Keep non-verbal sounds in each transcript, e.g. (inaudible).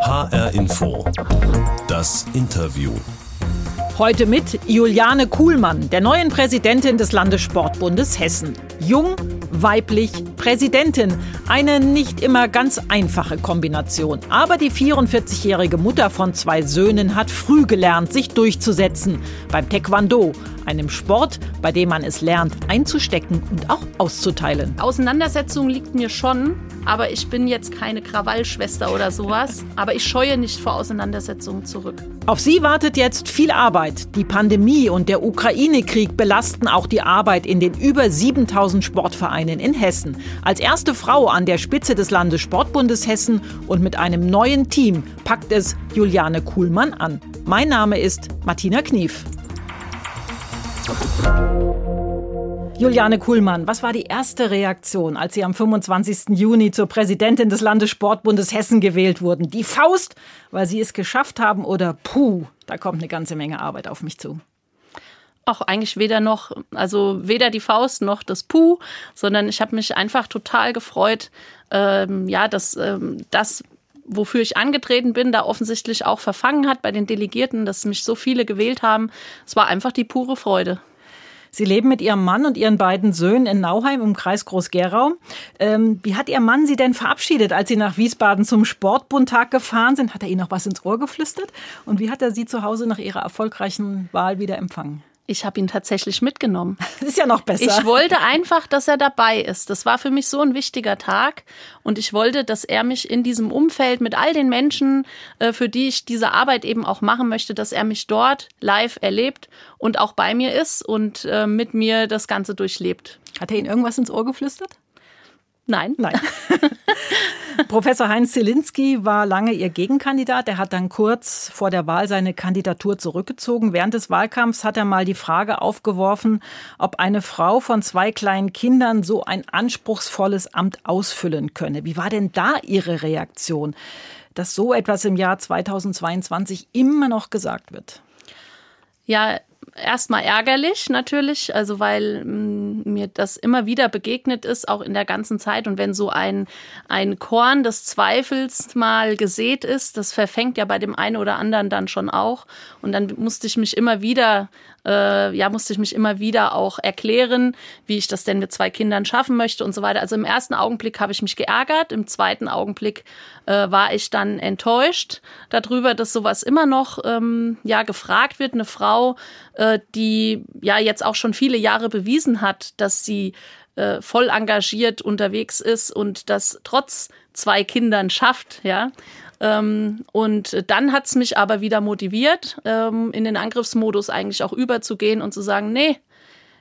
HR Info. Das Interview. Heute mit Juliane Kuhlmann, der neuen Präsidentin des Landessportbundes Hessen. Jung, weiblich, Präsidentin. Eine nicht immer ganz einfache Kombination. Aber die 44-jährige Mutter von zwei Söhnen hat früh gelernt, sich durchzusetzen. Beim Taekwondo, einem Sport, bei dem man es lernt, einzustecken und auch auszuteilen. Auseinandersetzung liegt mir schon, aber ich bin jetzt keine Krawallschwester oder sowas. Aber ich scheue nicht vor Auseinandersetzungen zurück. Auf sie wartet jetzt viel Arbeit. Die Pandemie und der Ukraine-Krieg belasten auch die Arbeit in den über 7000 Sportvereinen in Hessen. Als erste Frau an der Spitze des Landessportbundes Hessen und mit einem neuen Team packt es Juliane Kuhlmann an. Mein Name ist Martina Knief. Juliane Kuhlmann, was war die erste Reaktion, als Sie am 25. Juni zur Präsidentin des Landessportbundes Hessen gewählt wurden? Die Faust, weil Sie es geschafft haben oder puh, da kommt eine ganze Menge Arbeit auf mich zu? Auch eigentlich weder noch, also weder die Faust noch das Puh, sondern ich habe mich einfach total gefreut, ähm, ja, dass ähm, das wofür ich angetreten bin, da offensichtlich auch verfangen hat bei den Delegierten, dass mich so viele gewählt haben. Es war einfach die pure Freude. Sie leben mit Ihrem Mann und Ihren beiden Söhnen in Nauheim im Kreis Groß-Gerau. Ähm, wie hat Ihr Mann Sie denn verabschiedet, als Sie nach Wiesbaden zum Sportbundtag gefahren sind? Hat er Ihnen noch was ins Ohr geflüstert? Und wie hat er Sie zu Hause nach Ihrer erfolgreichen Wahl wieder empfangen? Ich habe ihn tatsächlich mitgenommen. (laughs) Das ist ja noch besser. Ich wollte einfach, dass er dabei ist. Das war für mich so ein wichtiger Tag. Und ich wollte, dass er mich in diesem Umfeld mit all den Menschen, äh, für die ich diese Arbeit eben auch machen möchte, dass er mich dort live erlebt und auch bei mir ist und äh, mit mir das Ganze durchlebt. Hat er Ihnen irgendwas ins Ohr geflüstert? Nein. Nein. (laughs) Professor Heinz Zielinski war lange ihr Gegenkandidat. Er hat dann kurz vor der Wahl seine Kandidatur zurückgezogen. Während des Wahlkampfs hat er mal die Frage aufgeworfen, ob eine Frau von zwei kleinen Kindern so ein anspruchsvolles Amt ausfüllen könne. Wie war denn da Ihre Reaktion, dass so etwas im Jahr 2022 immer noch gesagt wird? Ja, erstmal ärgerlich natürlich, also weil mm, mir das immer wieder begegnet ist, auch in der ganzen Zeit. Und wenn so ein, ein Korn des Zweifels mal gesät ist, das verfängt ja bei dem einen oder anderen dann schon auch. Und dann musste ich mich immer wieder äh, ja, musste ich mich immer wieder auch erklären, wie ich das denn mit zwei Kindern schaffen möchte und so weiter. Also im ersten Augenblick habe ich mich geärgert, im zweiten Augenblick äh, war ich dann enttäuscht darüber, dass sowas immer noch ähm, ja gefragt wird. Eine Frau, äh, die ja jetzt auch schon viele Jahre bewiesen hat, dass sie äh, voll engagiert unterwegs ist und das trotz zwei Kindern schafft, ja. Ähm, und dann hat's mich aber wieder motiviert, ähm, in den Angriffsmodus eigentlich auch überzugehen und zu sagen, nee,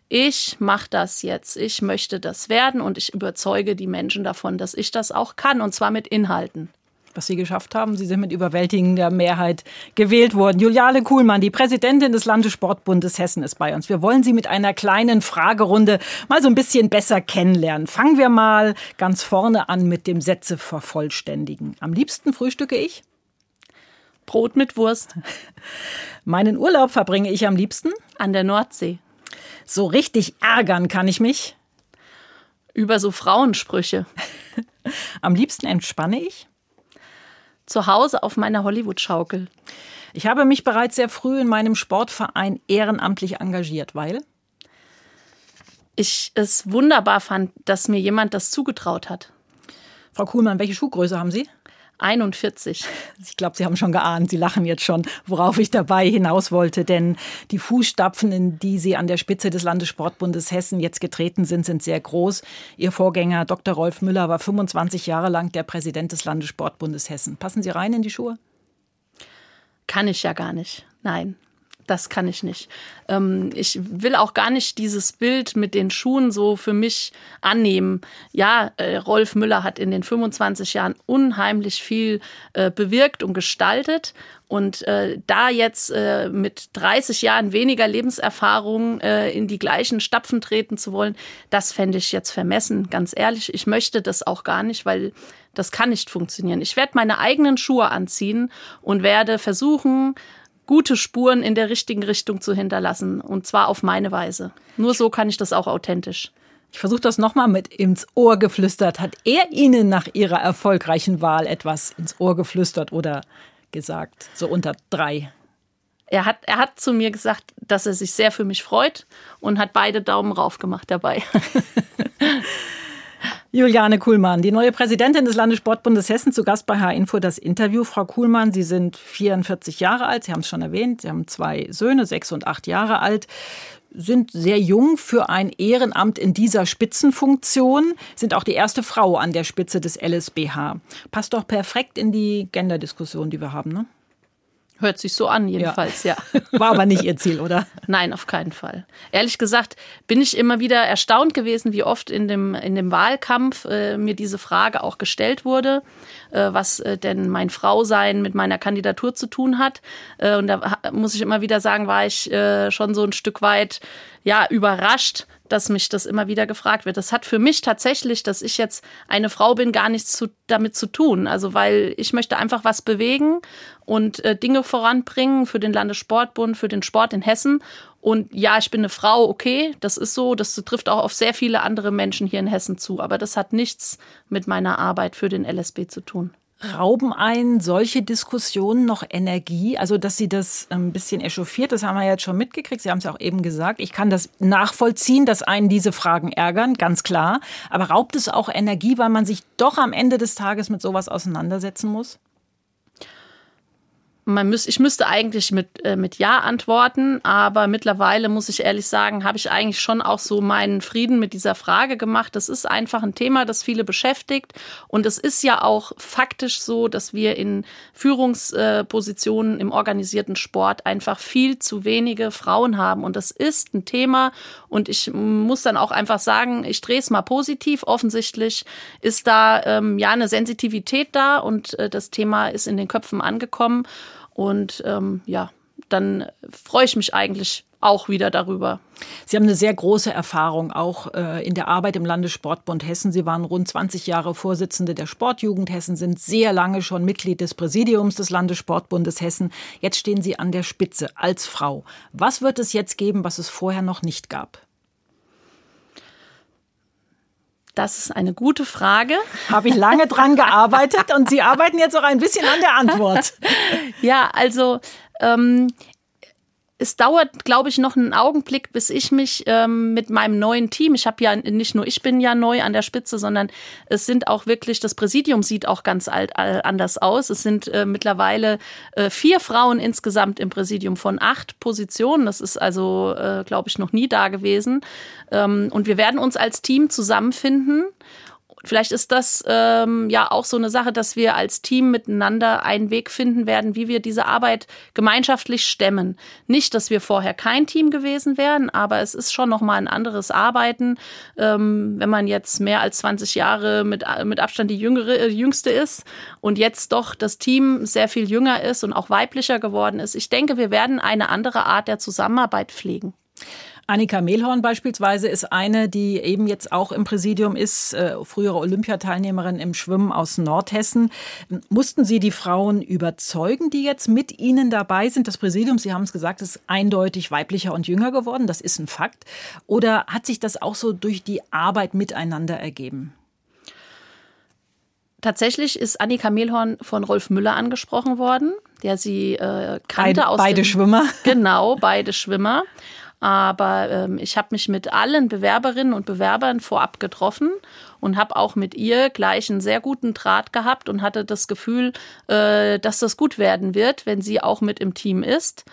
ich mache das jetzt, ich möchte das werden und ich überzeuge die Menschen davon, dass ich das auch kann und zwar mit Inhalten was Sie geschafft haben. Sie sind mit überwältigender Mehrheit gewählt worden. Juliane Kuhlmann, die Präsidentin des Landessportbundes Hessen, ist bei uns. Wir wollen Sie mit einer kleinen Fragerunde mal so ein bisschen besser kennenlernen. Fangen wir mal ganz vorne an mit dem Sätze vervollständigen. Am liebsten frühstücke ich? Brot mit Wurst. (laughs) Meinen Urlaub verbringe ich am liebsten? An der Nordsee. So richtig ärgern kann ich mich? Über so Frauensprüche. (laughs) Am liebsten entspanne ich? Zu Hause auf meiner Hollywood-Schaukel? Ich habe mich bereits sehr früh in meinem Sportverein ehrenamtlich engagiert, weil ich es wunderbar fand, dass mir jemand das zugetraut hat. Frau Kuhlmann, welche Schuhgröße haben Sie? 41. (laughs) Ich glaube, Sie haben schon geahnt, Sie lachen jetzt schon, worauf ich dabei hinaus wollte. Denn die Fußstapfen, in die Sie an der Spitze des Landessportbundes Hessen jetzt getreten sind, sind sehr groß. Ihr Vorgänger Dr. Rolf Müller war 25 Jahre lang der Präsident des Landessportbundes Hessen. Passen Sie rein in die Schuhe? Kann ich ja gar nicht. Nein das kann ich nicht. Ähm, ich will auch gar nicht dieses Bild mit den Schuhen so für mich annehmen. Ja, äh, Rolf Müller hat in den 25 Jahren unheimlich viel äh, bewirkt und gestaltet. Und äh, da jetzt äh, mit 30 Jahren weniger Lebenserfahrung äh, in die gleichen Stapfen treten zu wollen, das fände ich jetzt vermessen, ganz ehrlich. Ich möchte das auch gar nicht, weil das kann nicht funktionieren. Ich werde meine eigenen Schuhe anziehen und werde versuchen, gute Spuren in der richtigen Richtung zu hinterlassen. Und zwar auf meine Weise. Nur so kann ich das auch authentisch. Ich versuche das nochmal mit ins Ohr geflüstert. Hat er Ihnen nach Ihrer erfolgreichen Wahl etwas ins Ohr geflüstert oder gesagt? So unter drei. Er hat, er hat zu mir gesagt, dass er sich sehr für mich freut und hat beide Daumen rauf gemacht dabei. (laughs) Juliane Kuhlmann, die neue Präsidentin des Landessportbundes Hessen, zu Gast bei H-Info das Interview. Frau Kuhlmann, Sie sind 44 Jahre alt, Sie haben es schon erwähnt, Sie haben zwei Söhne, sechs und acht Jahre alt sind sehr jung für ein Ehrenamt in dieser Spitzenfunktion, sind auch die erste Frau an der Spitze des LSBH. Passt doch perfekt in die Genderdiskussion, die wir haben, ne? Hört sich so an, jedenfalls, ja. ja. (laughs) War aber nicht Ihr Ziel, oder? Nein, auf keinen Fall. Ehrlich gesagt bin ich immer wieder erstaunt gewesen, wie oft in dem, in dem Wahlkampf äh, mir diese Frage auch gestellt wurde, äh, was äh, denn mein Frausein mit meiner Kandidatur zu tun hat. Äh, und da muss ich immer wieder sagen, war ich äh, schon so ein Stück weit ja überrascht, dass mich das immer wieder gefragt wird. Das hat für mich tatsächlich, dass ich jetzt eine Frau bin, gar nichts zu, damit zu tun. Also weil ich möchte einfach was bewegen und äh, Dinge voranbringen für den Landessportbund, für den Sport in Hessen. Und ja, ich bin eine Frau, okay, das ist so, das trifft auch auf sehr viele andere Menschen hier in Hessen zu. Aber das hat nichts mit meiner Arbeit für den LSB zu tun. Rauben ein solche Diskussionen noch Energie? Also, dass Sie das ein bisschen echauffiert, das haben wir jetzt schon mitgekriegt. Sie haben es ja auch eben gesagt. Ich kann das nachvollziehen, dass einen diese Fragen ärgern, ganz klar. Aber raubt es auch Energie, weil man sich doch am Ende des Tages mit sowas auseinandersetzen muss? Man müß, ich müsste eigentlich mit, äh, mit Ja antworten, aber mittlerweile muss ich ehrlich sagen, habe ich eigentlich schon auch so meinen Frieden mit dieser Frage gemacht. Das ist einfach ein Thema, das viele beschäftigt. Und es ist ja auch faktisch so, dass wir in Führungspositionen im organisierten Sport einfach viel zu wenige Frauen haben. Und das ist ein Thema. Und ich muss dann auch einfach sagen, ich drehe es mal positiv. Offensichtlich ist da ähm, ja eine Sensitivität da und äh, das Thema ist in den Köpfen angekommen. Und ähm, ja, dann freue ich mich eigentlich auch wieder darüber. Sie haben eine sehr große Erfahrung auch äh, in der Arbeit im Landessportbund Hessen. Sie waren rund 20 Jahre Vorsitzende der Sportjugend Hessen, sind sehr lange schon Mitglied des Präsidiums des Landessportbundes Hessen. Jetzt stehen Sie an der Spitze als Frau. Was wird es jetzt geben, was es vorher noch nicht gab? Das ist eine gute Frage. Habe ich lange dran gearbeitet und Sie arbeiten jetzt auch ein bisschen an der Antwort. (laughs) Ja, also ähm, es dauert, glaube ich, noch einen Augenblick, bis ich mich ähm, mit meinem neuen Team, ich habe ja nicht nur ich bin ja neu an der Spitze, sondern es sind auch wirklich, das Präsidium sieht auch ganz alt, äh, anders aus. Es sind äh, mittlerweile äh, vier Frauen insgesamt im Präsidium von acht Positionen. Das ist also, äh, glaube ich, noch nie da gewesen. Ähm, und wir werden uns als Team zusammenfinden Vielleicht ist das ähm, ja auch so eine Sache, dass wir als Team miteinander einen Weg finden werden, wie wir diese Arbeit gemeinschaftlich stemmen. Nicht, dass wir vorher kein Team gewesen wären, aber es ist schon nochmal ein anderes Arbeiten, ähm, wenn man jetzt mehr als 20 Jahre mit, mit Abstand die jüngere, äh, jüngste ist und jetzt doch das Team sehr viel jünger ist und auch weiblicher geworden ist. Ich denke, wir werden eine andere Art der Zusammenarbeit pflegen. Annika Mehlhorn beispielsweise ist eine, die eben jetzt auch im Präsidium ist, äh, frühere Olympiateilnehmerin im Schwimmen aus Nordhessen. Mussten Sie die Frauen überzeugen, die jetzt mit Ihnen dabei sind? Das Präsidium, Sie haben es gesagt, ist eindeutig weiblicher und jünger geworden. Das ist ein Fakt. Oder hat sich das auch so durch die Arbeit miteinander ergeben? Tatsächlich ist Annika Mehlhorn von Rolf Müller angesprochen worden, der sie äh, kannte beide, aus beide dem, Schwimmer. Genau, beide Schwimmer. Aber ähm, ich habe mich mit allen Bewerberinnen und Bewerbern vorab getroffen und habe auch mit ihr gleich einen sehr guten Draht gehabt und hatte das Gefühl, äh, dass das gut werden wird, wenn sie auch mit im Team ist.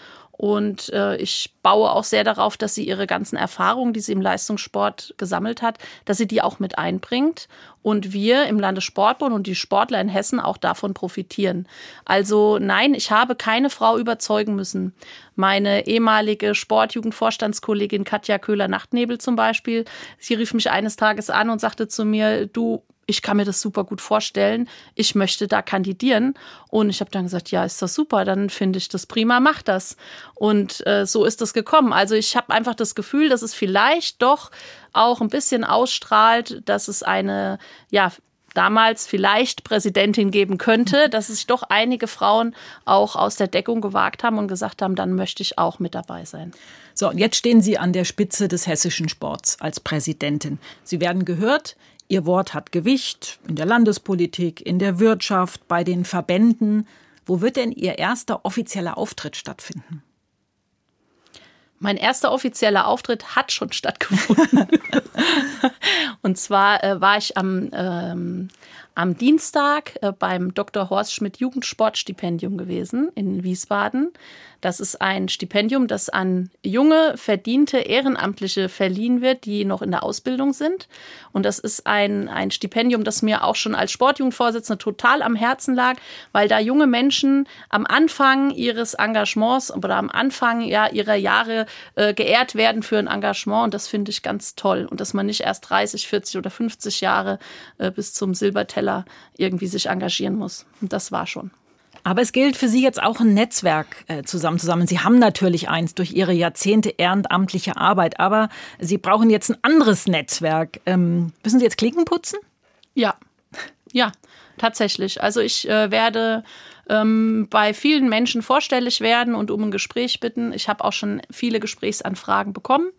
Und äh, ich baue auch sehr darauf, dass sie ihre ganzen Erfahrungen, die sie im Leistungssport gesammelt hat, dass sie die auch mit einbringt und wir im Landessportbund und die Sportler in Hessen auch davon profitieren. Also nein, ich habe keine Frau überzeugen müssen. Meine ehemalige Sportjugendvorstandskollegin Katja Köhler-Nachtnebel zum Beispiel, sie rief mich eines Tages an und sagte zu mir, du, ich kann mir das super gut vorstellen, ich möchte da kandidieren. Und ich habe dann gesagt, ja, ist das super, dann finde ich das prima, mach das. Und äh, so ist das gekommen. Also ich habe einfach das Gefühl, dass es vielleicht doch auch ein bisschen ausstrahlt, dass es eine, ja, damals vielleicht Präsidentin geben könnte, dass sich doch einige Frauen auch aus der Deckung gewagt haben und gesagt haben, dann möchte ich auch mit dabei sein. So, und jetzt stehen Sie an der Spitze des hessischen Sports als Präsidentin. Sie werden gehört, Ihr Wort hat Gewicht in der Landespolitik, in der Wirtschaft, bei den Verbänden. Wo wird denn Ihr erster offizieller Auftritt stattfinden? Mein erster offizieller Auftritt hat schon stattgefunden. (laughs) und zwar äh, war ich am, ähm, am Dienstag äh, beim Dr. Horst Schmidt Jugendsportstipendium gewesen in Wiesbaden. Das ist ein Stipendium, das an junge, verdiente Ehrenamtliche verliehen wird, die noch in der Ausbildung sind. Und das ist ein, ein Stipendium, das mir auch schon als Sportjugendvorsitzende total am Herzen lag, weil da junge Menschen am Anfang ihres Engagements oder am Anfang ja, ihrer Jahre äh, geehrt werden für ein Engagement. Und das finde ich ganz toll. Und dass man nicht erst 30, 40 oder 50 Jahre äh, bis zum Silberteller irgendwie sich engagieren muss. Und das war schon. Aber es gilt für Sie jetzt auch ein Netzwerk äh, zusammenzusammeln. Sie haben natürlich eins durch Ihre Jahrzehnte ehrenamtliche Arbeit, aber Sie brauchen jetzt ein anderes Netzwerk. Ähm, müssen Sie jetzt Klicken putzen? Ja, ja, tatsächlich. Also ich äh, werde ähm, bei vielen Menschen vorstellig werden und um ein Gespräch bitten. Ich habe auch schon viele Gesprächsanfragen bekommen.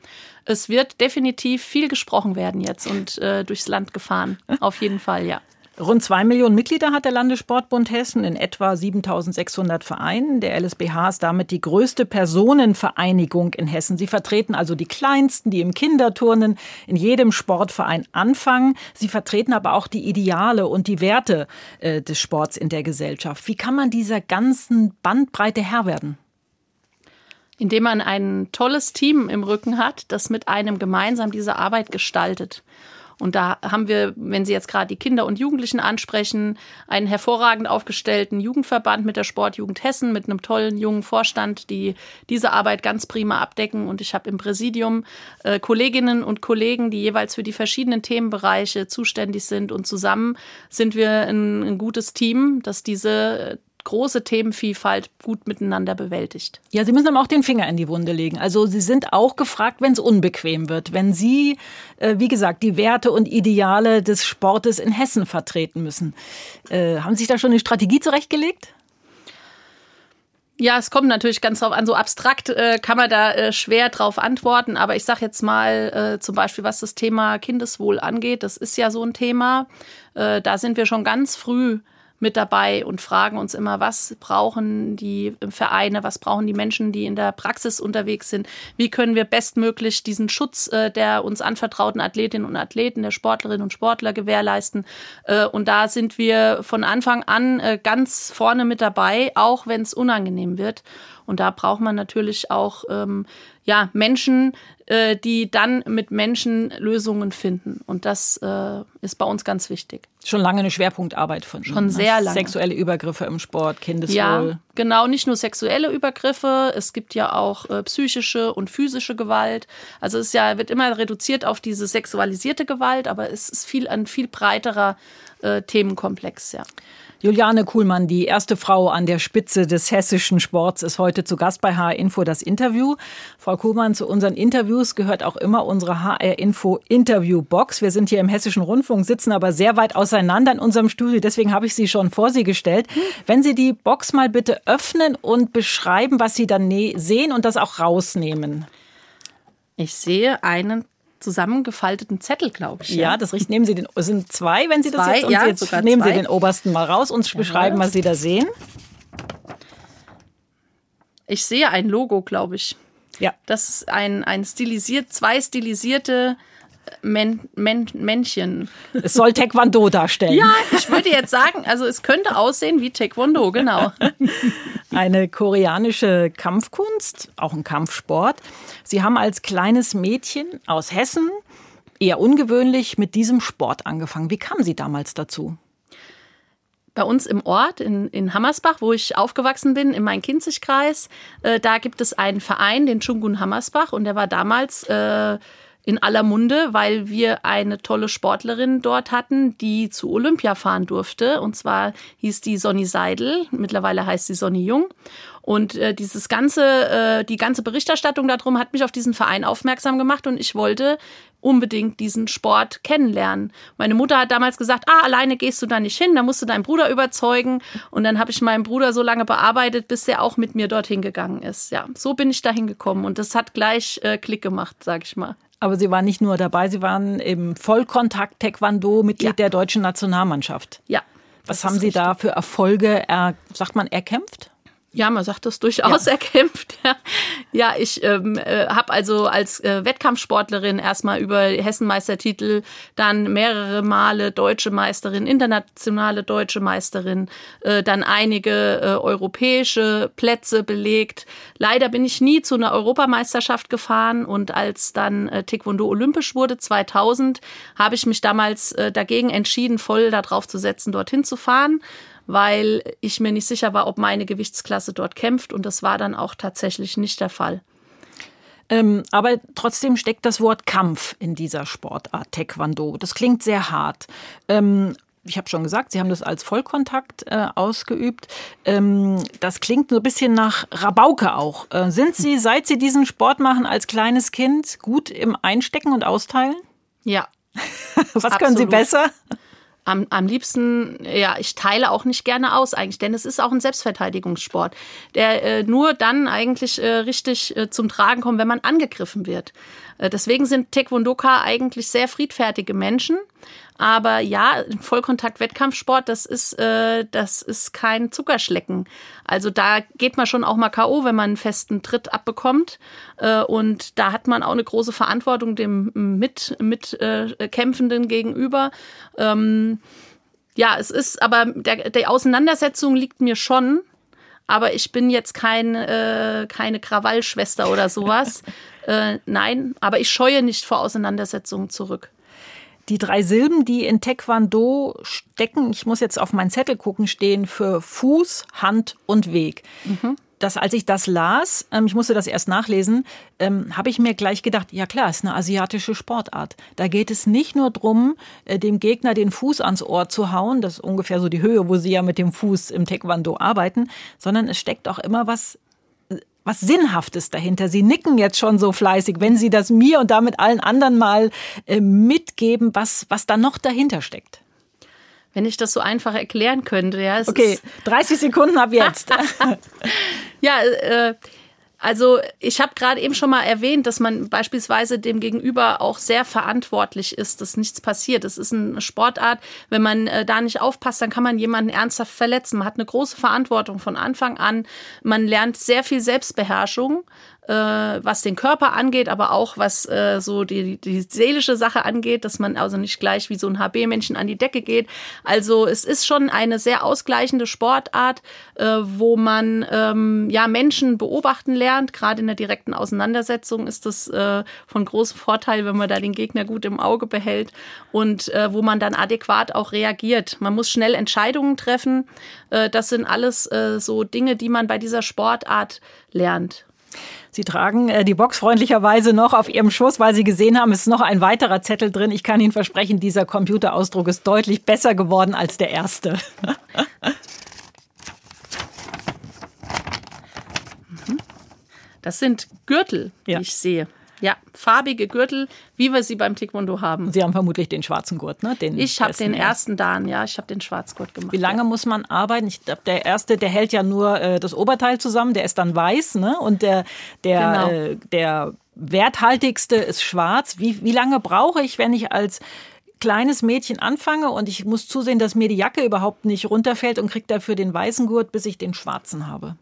Es wird definitiv viel gesprochen werden jetzt und äh, durchs Land gefahren. Auf jeden Fall, ja. Rund zwei Millionen Mitglieder hat der Landessportbund Hessen in etwa 7600 Vereinen. Der LSBH ist damit die größte Personenvereinigung in Hessen. Sie vertreten also die Kleinsten, die im Kinderturnen in jedem Sportverein anfangen. Sie vertreten aber auch die Ideale und die Werte äh, des Sports in der Gesellschaft. Wie kann man dieser ganzen Bandbreite Herr werden? Indem man ein tolles Team im Rücken hat, das mit einem gemeinsam diese Arbeit gestaltet. Und da haben wir, wenn Sie jetzt gerade die Kinder und Jugendlichen ansprechen, einen hervorragend aufgestellten Jugendverband mit der Sportjugend Hessen, mit einem tollen jungen Vorstand, die diese Arbeit ganz prima abdecken. Und ich habe im Präsidium äh, Kolleginnen und Kollegen, die jeweils für die verschiedenen Themenbereiche zuständig sind. Und zusammen sind wir ein, ein gutes Team, das diese große Themenvielfalt gut miteinander bewältigt. Ja, Sie müssen aber auch den Finger in die Wunde legen. Also Sie sind auch gefragt, wenn es unbequem wird, wenn Sie, äh, wie gesagt, die Werte und Ideale des Sportes in Hessen vertreten müssen. Äh, haben Sie sich da schon eine Strategie zurechtgelegt? Ja, es kommt natürlich ganz drauf an. So abstrakt äh, kann man da äh, schwer drauf antworten. Aber ich sage jetzt mal äh, zum Beispiel, was das Thema Kindeswohl angeht, das ist ja so ein Thema. Äh, da sind wir schon ganz früh mit dabei und fragen uns immer, was brauchen die Vereine, was brauchen die Menschen, die in der Praxis unterwegs sind, wie können wir bestmöglich diesen Schutz äh, der uns anvertrauten Athletinnen und Athleten, der Sportlerinnen und Sportler gewährleisten. Äh, und da sind wir von Anfang an äh, ganz vorne mit dabei, auch wenn es unangenehm wird. Und da braucht man natürlich auch ähm, ja, Menschen, äh, die dann mit Menschen Lösungen finden. Und das äh, ist bei uns ganz wichtig. Schon lange eine Schwerpunktarbeit von Schon sehr lange. Sexuelle Übergriffe im Sport, Kindeswohl. Ja, genau, nicht nur sexuelle Übergriffe, es gibt ja auch äh, psychische und physische Gewalt. Also es ist ja, wird immer reduziert auf diese sexualisierte Gewalt, aber es ist viel ein viel breiterer äh, Themenkomplex, ja. Juliane Kuhlmann, die erste Frau an der Spitze des hessischen Sports, ist heute zu Gast bei HR Info das Interview. Frau Kuhlmann, zu unseren Interviews gehört auch immer unsere HR Info Interviewbox. Wir sind hier im Hessischen Rundfunk, sitzen aber sehr weit auseinander in unserem Studio. Deswegen habe ich sie schon vor Sie gestellt. Wenn Sie die Box mal bitte öffnen und beschreiben, was Sie dann sehen und das auch rausnehmen. Ich sehe einen zusammengefalteten Zettel, glaube ich. Ja, ja das richtig. Nehmen Sie den, es sind zwei, wenn Sie zwei, das jetzt, und ja, jetzt nehmen zwei. Sie den obersten mal raus und ja. beschreiben, was Sie da sehen. Ich sehe ein Logo, glaube ich. Ja. Das ist ein, ein stilisiert, zwei stilisierte Män Män Männchen. Es soll Taekwondo darstellen. Ja, ich würde jetzt sagen, also es könnte aussehen wie Taekwondo, genau. (laughs) Eine koreanische Kampfkunst, auch ein Kampfsport. Sie haben als kleines Mädchen aus Hessen, eher ungewöhnlich, mit diesem Sport angefangen. Wie kamen Sie damals dazu? Bei uns im Ort in, in Hammersbach, wo ich aufgewachsen bin, im Main-Kinzig-Kreis, äh, da gibt es einen Verein, den Chungun Hammersbach, und der war damals äh, in aller Munde, weil wir eine tolle Sportlerin dort hatten, die zu Olympia fahren durfte. Und zwar hieß die Sonny Seidel, mittlerweile heißt sie Sonny Jung. Und äh, dieses ganze, äh, die ganze Berichterstattung darum hat mich auf diesen Verein aufmerksam gemacht und ich wollte unbedingt diesen Sport kennenlernen. Meine Mutter hat damals gesagt, ah, alleine gehst du da nicht hin, da musst du deinen Bruder überzeugen. Und dann habe ich meinen Bruder so lange bearbeitet, bis der auch mit mir dorthin gegangen ist. Ja, so bin ich da hingekommen und das hat gleich äh, Klick gemacht, sag ich mal. Aber Sie waren nicht nur dabei, Sie waren im Vollkontakt Taekwondo Mitglied ja. der deutschen Nationalmannschaft. Ja. Was haben Sie richtig. da für Erfolge, er, sagt man, erkämpft? Ja, man sagt das durchaus ja. erkämpft. Ja, ja ich ähm, äh, habe also als äh, Wettkampfsportlerin erstmal über Hessenmeistertitel, dann mehrere Male deutsche Meisterin, internationale deutsche Meisterin, äh, dann einige äh, europäische Plätze belegt. Leider bin ich nie zu einer Europameisterschaft gefahren und als dann äh, Taekwondo olympisch wurde 2000, habe ich mich damals äh, dagegen entschieden, voll darauf zu setzen, dorthin zu fahren weil ich mir nicht sicher war, ob meine Gewichtsklasse dort kämpft. Und das war dann auch tatsächlich nicht der Fall. Ähm, aber trotzdem steckt das Wort Kampf in dieser Sportart Taekwondo. Das klingt sehr hart. Ähm, ich habe schon gesagt, Sie haben das als Vollkontakt äh, ausgeübt. Ähm, das klingt so ein bisschen nach Rabauke auch. Äh, sind Sie, seit Sie diesen Sport machen als kleines Kind, gut im Einstecken und Austeilen? Ja. (laughs) Was Absolut. können Sie besser? Am, am liebsten, ja, ich teile auch nicht gerne aus eigentlich, denn es ist auch ein Selbstverteidigungssport, der äh, nur dann eigentlich äh, richtig äh, zum Tragen kommt, wenn man angegriffen wird. Äh, deswegen sind Taekwondoka eigentlich sehr friedfertige Menschen. Aber ja, Vollkontakt-Wettkampfsport, das ist, äh, das ist kein Zuckerschlecken. Also da geht man schon auch mal K.O., wenn man einen festen Tritt abbekommt. Äh, und da hat man auch eine große Verantwortung dem Mit, Mitkämpfenden äh, gegenüber. Ähm, ja, es ist, aber der, die Auseinandersetzung liegt mir schon. Aber ich bin jetzt kein, äh, keine Krawallschwester oder sowas. (laughs) äh, nein, aber ich scheue nicht vor Auseinandersetzungen zurück. Die drei Silben, die in Taekwondo stecken, ich muss jetzt auf meinen Zettel gucken, stehen für Fuß, Hand und Weg. Mhm. Das, als ich das las, ähm, ich musste das erst nachlesen, ähm, habe ich mir gleich gedacht, ja klar, es ist eine asiatische Sportart. Da geht es nicht nur darum, äh, dem Gegner den Fuß ans Ohr zu hauen, das ist ungefähr so die Höhe, wo sie ja mit dem Fuß im Taekwondo arbeiten, sondern es steckt auch immer was was Sinnhaftes dahinter. Sie nicken jetzt schon so fleißig, wenn Sie das mir und damit allen anderen mal äh, mitgeben, was, was da noch dahinter steckt. Wenn ich das so einfach erklären könnte, ja. okay, 30 Sekunden ab jetzt. (laughs) ja, äh, also ich habe gerade eben schon mal erwähnt, dass man beispielsweise dem Gegenüber auch sehr verantwortlich ist, dass nichts passiert. Es ist eine Sportart, wenn man äh, da nicht aufpasst, dann kann man jemanden ernsthaft verletzen. Man hat eine große Verantwortung von Anfang an. Man lernt sehr viel Selbstbeherrschung äh, was den Körper angeht, aber auch was äh, so die, die seelische Sache angeht, dass man also nicht gleich wie so ein HB-Männchen an die Decke geht. Also es ist schon eine sehr ausgleichende Sportart, äh, wo man ähm, ja Menschen beobachten lernt. Gerade in der direkten Auseinandersetzung ist das äh, von großem Vorteil, wenn man da den Gegner gut im Auge behält und äh, wo man dann adäquat auch reagiert. Man muss schnell Entscheidungen treffen. Äh, das sind alles äh, so Dinge, die man bei dieser Sportart lernt. Sie tragen äh, die Box freundlicherweise noch auf Ihrem Schoß, weil Sie gesehen haben, es ist noch ein weiterer Zettel drin. Ich kann Ihnen versprechen, dieser Computerausdruck ist deutlich besser geworden als der erste. (laughs) Das sind Gürtel, ja. ich sehe. Ja, farbige Gürtel, wie wir sie beim Taekwondo haben. Sie haben vermutlich den schwarzen Gurt, ne? Den ich habe den ersten Dan, ja, ich habe den Schwarzgurt gemacht. Wie lange ja. muss man arbeiten? Ich glaube, der erste, der hält ja nur äh, das Oberteil zusammen, der ist dann weiß, ne? Und der, der, genau. äh, der werthaltigste ist schwarz. Wie, wie lange brauche ich, wenn ich als kleines Mädchen anfange und ich muss zusehen, dass mir die Jacke überhaupt nicht runterfällt und kriege dafür den weißen Gurt, bis ich den schwarzen habe?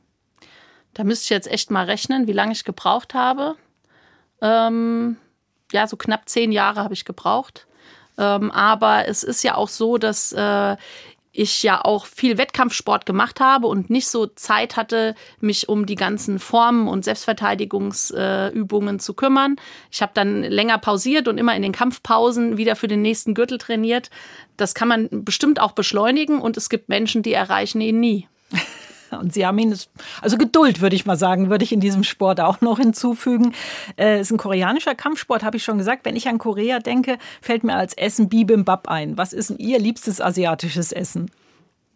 Da müsste ich jetzt echt mal rechnen, wie lange ich gebraucht habe. Ähm, ja, so knapp zehn Jahre habe ich gebraucht. Ähm, aber es ist ja auch so, dass äh, ich ja auch viel Wettkampfsport gemacht habe und nicht so Zeit hatte, mich um die ganzen Formen und Selbstverteidigungsübungen äh, zu kümmern. Ich habe dann länger pausiert und immer in den Kampfpausen wieder für den nächsten Gürtel trainiert. Das kann man bestimmt auch beschleunigen und es gibt Menschen, die erreichen ihn nie. (laughs) Und Sie haben ihn, also Geduld würde ich mal sagen, würde ich in diesem Sport auch noch hinzufügen. Es äh, ist ein koreanischer Kampfsport, habe ich schon gesagt. Wenn ich an Korea denke, fällt mir als Essen Bibimbap ein. Was ist denn Ihr liebstes asiatisches Essen?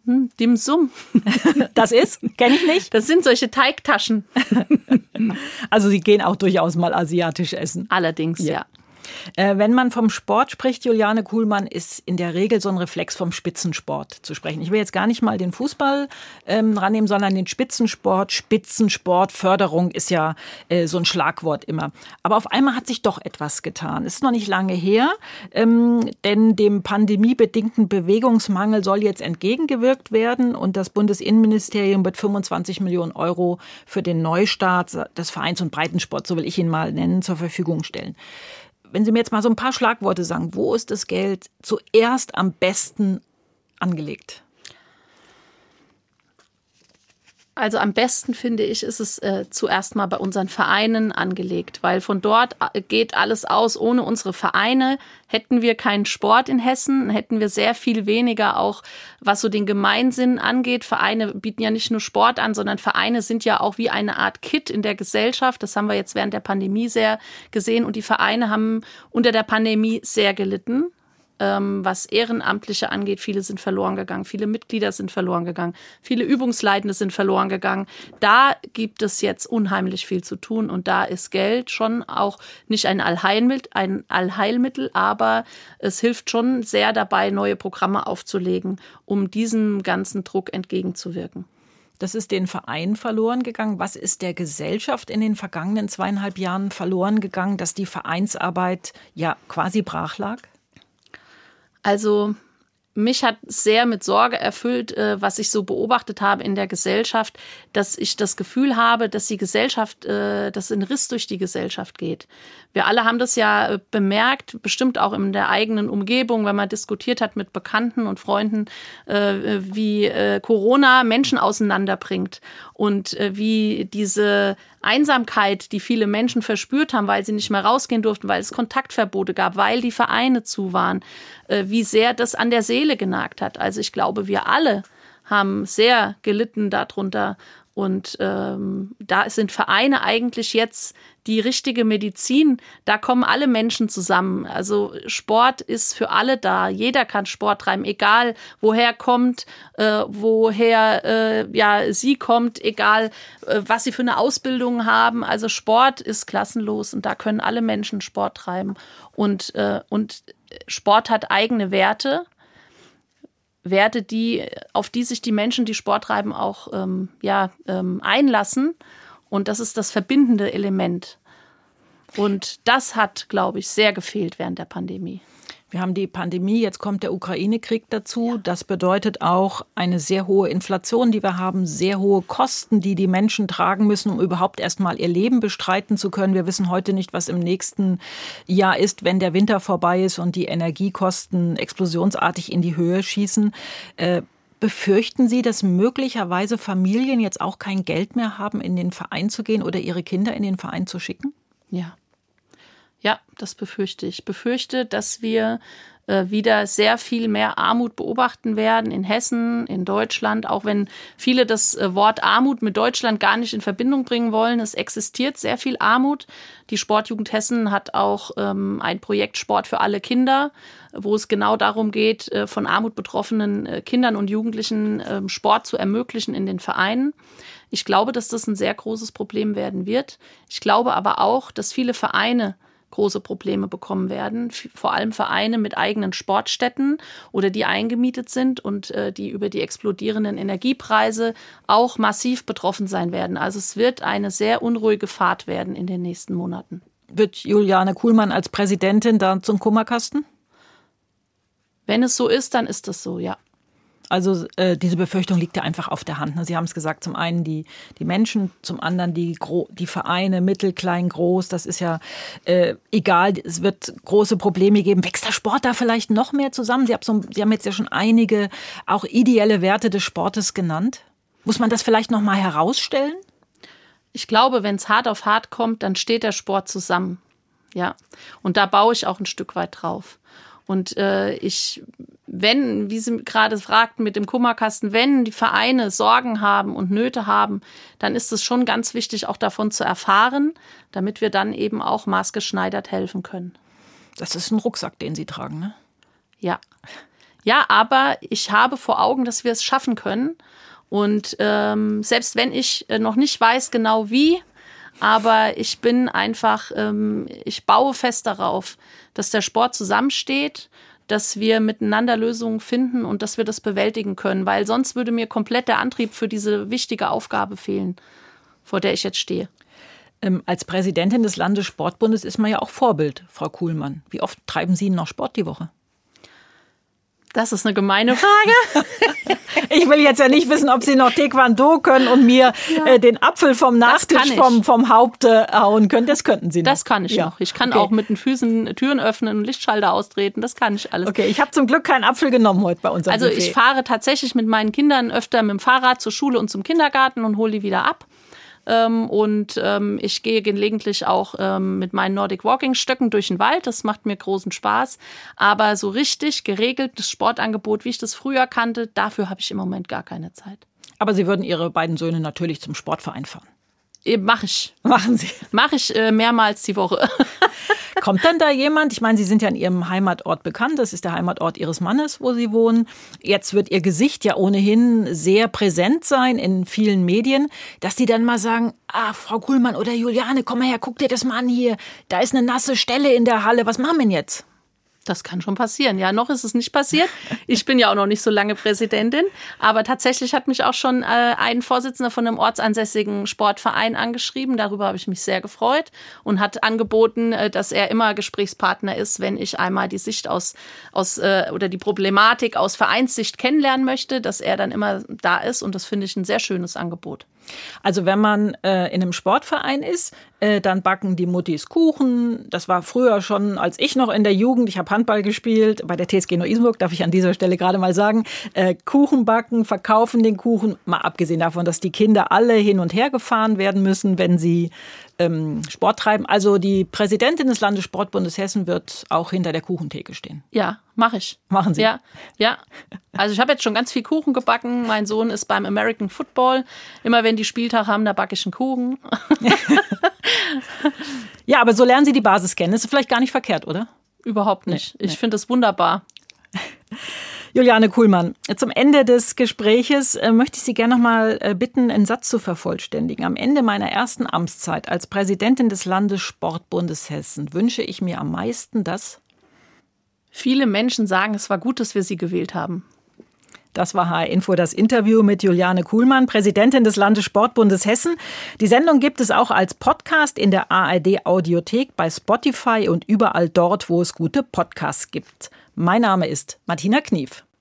Hm, Dim Sum. (laughs) Das ist? Kenne ich nicht. Das sind solche Teigtaschen. (laughs) Also Sie gehen auch durchaus mal asiatisch essen. Allerdings, ja. ja. Äh, wenn man vom Sport spricht, Juliane Kuhlmann, ist in der Regel so ein Reflex vom Spitzensport zu sprechen. Ich will jetzt gar nicht mal den Fußball ähm, rannehmen, sondern den Spitzensport. Spitzensport, Förderung ist ja äh, so ein Schlagwort immer. Aber auf einmal hat sich doch etwas getan. Es ist noch nicht lange her, ähm, denn dem pandemiebedingten Bewegungsmangel soll jetzt entgegengewirkt werden und das Bundesinnenministerium wird 25 Millionen Euro für den Neustart des Vereins und Breitensport, so will ich ihn mal nennen, zur Verfügung stellen wenn Sie mir jetzt mal so ein paar Schlagworte sagen, wo ist das Geld zuerst am besten angelegt? Also am besten finde ich, ist es äh, zuerst mal bei unseren Vereinen angelegt, weil von dort äh, geht alles aus. Ohne unsere Vereine hätten wir keinen Sport in Hessen, hätten wir sehr viel weniger auch, was so den Gemeinsinn angeht. Vereine bieten ja nicht nur Sport an, sondern Vereine sind ja auch wie eine Art Kit in der Gesellschaft. Das haben wir jetzt während der Pandemie sehr gesehen und die Vereine haben unter der Pandemie sehr gelitten was Ehrenamtliche angeht. Viele sind verloren gegangen, viele Mitglieder sind verloren gegangen, viele Übungsleitende sind verloren gegangen. Da gibt es jetzt unheimlich viel zu tun und da ist Geld schon auch nicht ein Allheilmittel, ein Allheilmittel, aber es hilft schon sehr dabei, neue Programme aufzulegen, um diesem ganzen Druck entgegenzuwirken. Das ist den Verein verloren gegangen. Was ist der Gesellschaft in den vergangenen zweieinhalb Jahren verloren gegangen, dass die Vereinsarbeit ja quasi brach lag? Also mich hat sehr mit Sorge erfüllt, äh, was ich so beobachtet habe in der Gesellschaft, dass ich das Gefühl habe, dass die Gesellschaft, äh, dass ein Riss durch die Gesellschaft geht. Wir alle haben das ja äh, bemerkt, bestimmt auch in der eigenen Umgebung, wenn man diskutiert hat mit Bekannten und Freunden, wie Corona Menschen auseinanderbringt und wie diese Einsamkeit, die viele Menschen verspürt haben, weil sie nicht mehr rausgehen durften, weil es Kontaktverbote gab, weil die Vereine zu waren, wie sehr das an der Seele genagt hat. Also ich glaube, wir alle haben sehr gelitten darunter und ähm, da sind Vereine eigentlich jetzt die richtige Medizin. Da kommen alle Menschen zusammen. Also Sport ist für alle da. Jeder kann Sport treiben, egal woher kommt, äh, woher äh, ja sie kommt, egal äh, was sie für eine Ausbildung haben. Also Sport ist klassenlos und da können alle Menschen Sport treiben. Und, äh, und Sport hat eigene Werte. Werte, die, auf die sich die Menschen, die Sport treiben, auch ähm, ja, ähm, einlassen. Und das ist das verbindende Element. Und das hat, glaube ich, sehr gefehlt während der Pandemie. Wir haben die Pandemie, jetzt kommt der Ukraine-Krieg dazu. Ja. Das bedeutet auch eine sehr hohe Inflation, die wir haben, sehr hohe Kosten, die die Menschen tragen müssen, um überhaupt erstmal ihr Leben bestreiten zu können. Wir wissen heute nicht, was im nächsten Jahr ist, wenn der Winter vorbei ist und die Energiekosten explosionsartig in die Höhe schießen. Äh, Befürchten Sie, dass möglicherweise Familien jetzt auch kein Geld mehr haben, in den Verein zu gehen oder ihre Kinder in den Verein zu schicken? Ja, ja, das befürchte ich. Befürchte, dass wir äh, wieder sehr viel mehr Armut beobachten werden in Hessen, in Deutschland, auch wenn viele das äh, Wort Armut mit Deutschland gar nicht in Verbindung bringen wollen. Es existiert sehr viel Armut. Die Sportjugend Hessen hat auch ähm, ein Projekt Sport für alle Kinder, wo es genau darum geht, äh, von Armut betroffenen äh, Kindern und Jugendlichen äh, Sport zu ermöglichen in den Vereinen. Ich glaube, dass das ein sehr großes Problem werden wird. Ich glaube aber auch, dass viele Vereine große Probleme bekommen werden. Vor allem Vereine mit eigenen Sportstätten oder die eingemietet sind und äh, die über die explodierenden Energiepreise auch massiv betroffen sein werden. Also es wird eine sehr unruhige Fahrt werden in den nächsten Monaten. Wird Juliane Kuhlmann als Präsidentin dann zum Kummerkasten? Wenn es so ist, dann ist es so, ja. Also äh, diese Befürchtung liegt ja einfach auf der Hand. Ne? Sie haben es gesagt, zum einen die, die Menschen, zum anderen die, Gro die Vereine, mittel, klein, groß. Das ist ja äh, egal. Es wird große Probleme geben. Wächst der Sport da vielleicht noch mehr zusammen? Sie haben, so, Sie haben jetzt ja schon einige auch ideelle Werte des Sportes genannt. Muss man das vielleicht noch mal herausstellen? Ich glaube, wenn es hart auf hart kommt, dann steht der Sport zusammen. Ja, und da baue ich auch ein Stück weit drauf. Und äh, ich, wenn, wie Sie gerade fragten mit dem Kummerkasten, wenn die Vereine Sorgen haben und Nöte haben, dann ist es schon ganz wichtig, auch davon zu erfahren, damit wir dann eben auch maßgeschneidert helfen können. Das ist ein Rucksack, den Sie tragen, ne? Ja. Ja, aber ich habe vor Augen, dass wir es schaffen können. Und ähm, selbst wenn ich äh, noch nicht weiß genau wie, aber ich bin einfach, ähm, ich baue fest darauf, dass der Sport zusammensteht, dass wir miteinander Lösungen finden und dass wir das bewältigen können, weil sonst würde mir komplett der Antrieb für diese wichtige Aufgabe fehlen, vor der ich jetzt stehe. Ähm, als Präsidentin des Landessportbundes ist man ja auch Vorbild, Frau Kuhlmann. Wie oft treiben Sie noch Sport die Woche? Das ist eine gemeine Frage. (laughs) ich will jetzt ja nicht wissen, ob Sie noch Taekwondo können und mir ja. äh, den Apfel vom Nachtisch vom, vom Haupt äh, hauen können. Das könnten Sie noch. Das kann ich ja. noch. Ich kann okay. auch mit den Füßen Türen öffnen und Lichtschalter austreten. Das kann ich alles. Okay, ich habe zum Glück keinen Apfel genommen heute bei uns. Also Buffet. ich fahre tatsächlich mit meinen Kindern öfter mit dem Fahrrad zur Schule und zum Kindergarten und hole die wieder ab. Ähm, und ähm, ich gehe gelegentlich auch ähm, mit meinen Nordic Walking Stöcken durch den Wald. Das macht mir großen Spaß. Aber so richtig geregeltes Sportangebot, wie ich das früher kannte, dafür habe ich im Moment gar keine Zeit. Aber Sie würden Ihre beiden Söhne natürlich zum Sportverein fahren. Mache ich. Machen Sie. Mache ich äh, mehrmals die Woche. (laughs) Kommt dann da jemand? Ich meine, Sie sind ja in Ihrem Heimatort bekannt. Das ist der Heimatort Ihres Mannes, wo Sie wohnen. Jetzt wird Ihr Gesicht ja ohnehin sehr präsent sein in vielen Medien, dass die dann mal sagen, ah, Frau Kuhlmann oder Juliane, komm mal her, guck dir das mal an hier. Da ist eine nasse Stelle in der Halle. Was machen wir denn jetzt? Das kann schon passieren. Ja, noch ist es nicht passiert. Ich bin ja auch noch nicht so lange Präsidentin. Aber tatsächlich hat mich auch schon äh, ein Vorsitzender von einem ortsansässigen Sportverein angeschrieben. Darüber habe ich mich sehr gefreut und hat angeboten, äh, dass er immer Gesprächspartner ist, wenn ich einmal die Sicht aus, aus äh, oder die Problematik aus Vereinssicht kennenlernen möchte, dass er dann immer da ist. Und das finde ich ein sehr schönes Angebot. Also wenn man äh, in einem Sportverein ist, äh, dann backen die Muttis Kuchen. Das war früher schon, als ich noch in der Jugend, ich habe Handball gespielt, bei der TSG Neu-Isenburg, darf ich an dieser Stelle gerade mal sagen, äh, Kuchen backen, verkaufen den Kuchen, mal abgesehen davon, dass die Kinder alle hin und her gefahren werden müssen, wenn sie ähm, Sport treiben. Also die Präsidentin des Landessportbundes Hessen wird auch hinter der Kuchentheke stehen. Ja, mache ich. Machen Sie? Ja, ja. Also ich habe jetzt schon ganz viel Kuchen gebacken. Mein Sohn ist beim American Football. Immer wenn die Spieltag haben, da backe ich einen Kuchen. (laughs) ja, aber so lernen Sie die Basis kennen. Das ist vielleicht gar nicht verkehrt, oder? Überhaupt nicht. Nee, ich finde es wunderbar. Juliane Kuhlmann, zum Ende des Gespräches äh, möchte ich Sie gerne noch mal äh, bitten, einen Satz zu vervollständigen. Am Ende meiner ersten Amtszeit als Präsidentin des Landessportbundes Hessen wünsche ich mir am meisten, dass viele Menschen sagen, es war gut, dass wir Sie gewählt haben. Das war HR Info, das Interview mit Juliane Kuhlmann, Präsidentin des Landessportbundes Hessen. Die Sendung gibt es auch als Podcast in der ARD Audiothek, bei Spotify und überall dort, wo es gute Podcasts gibt. Mein Name ist Martina Knief.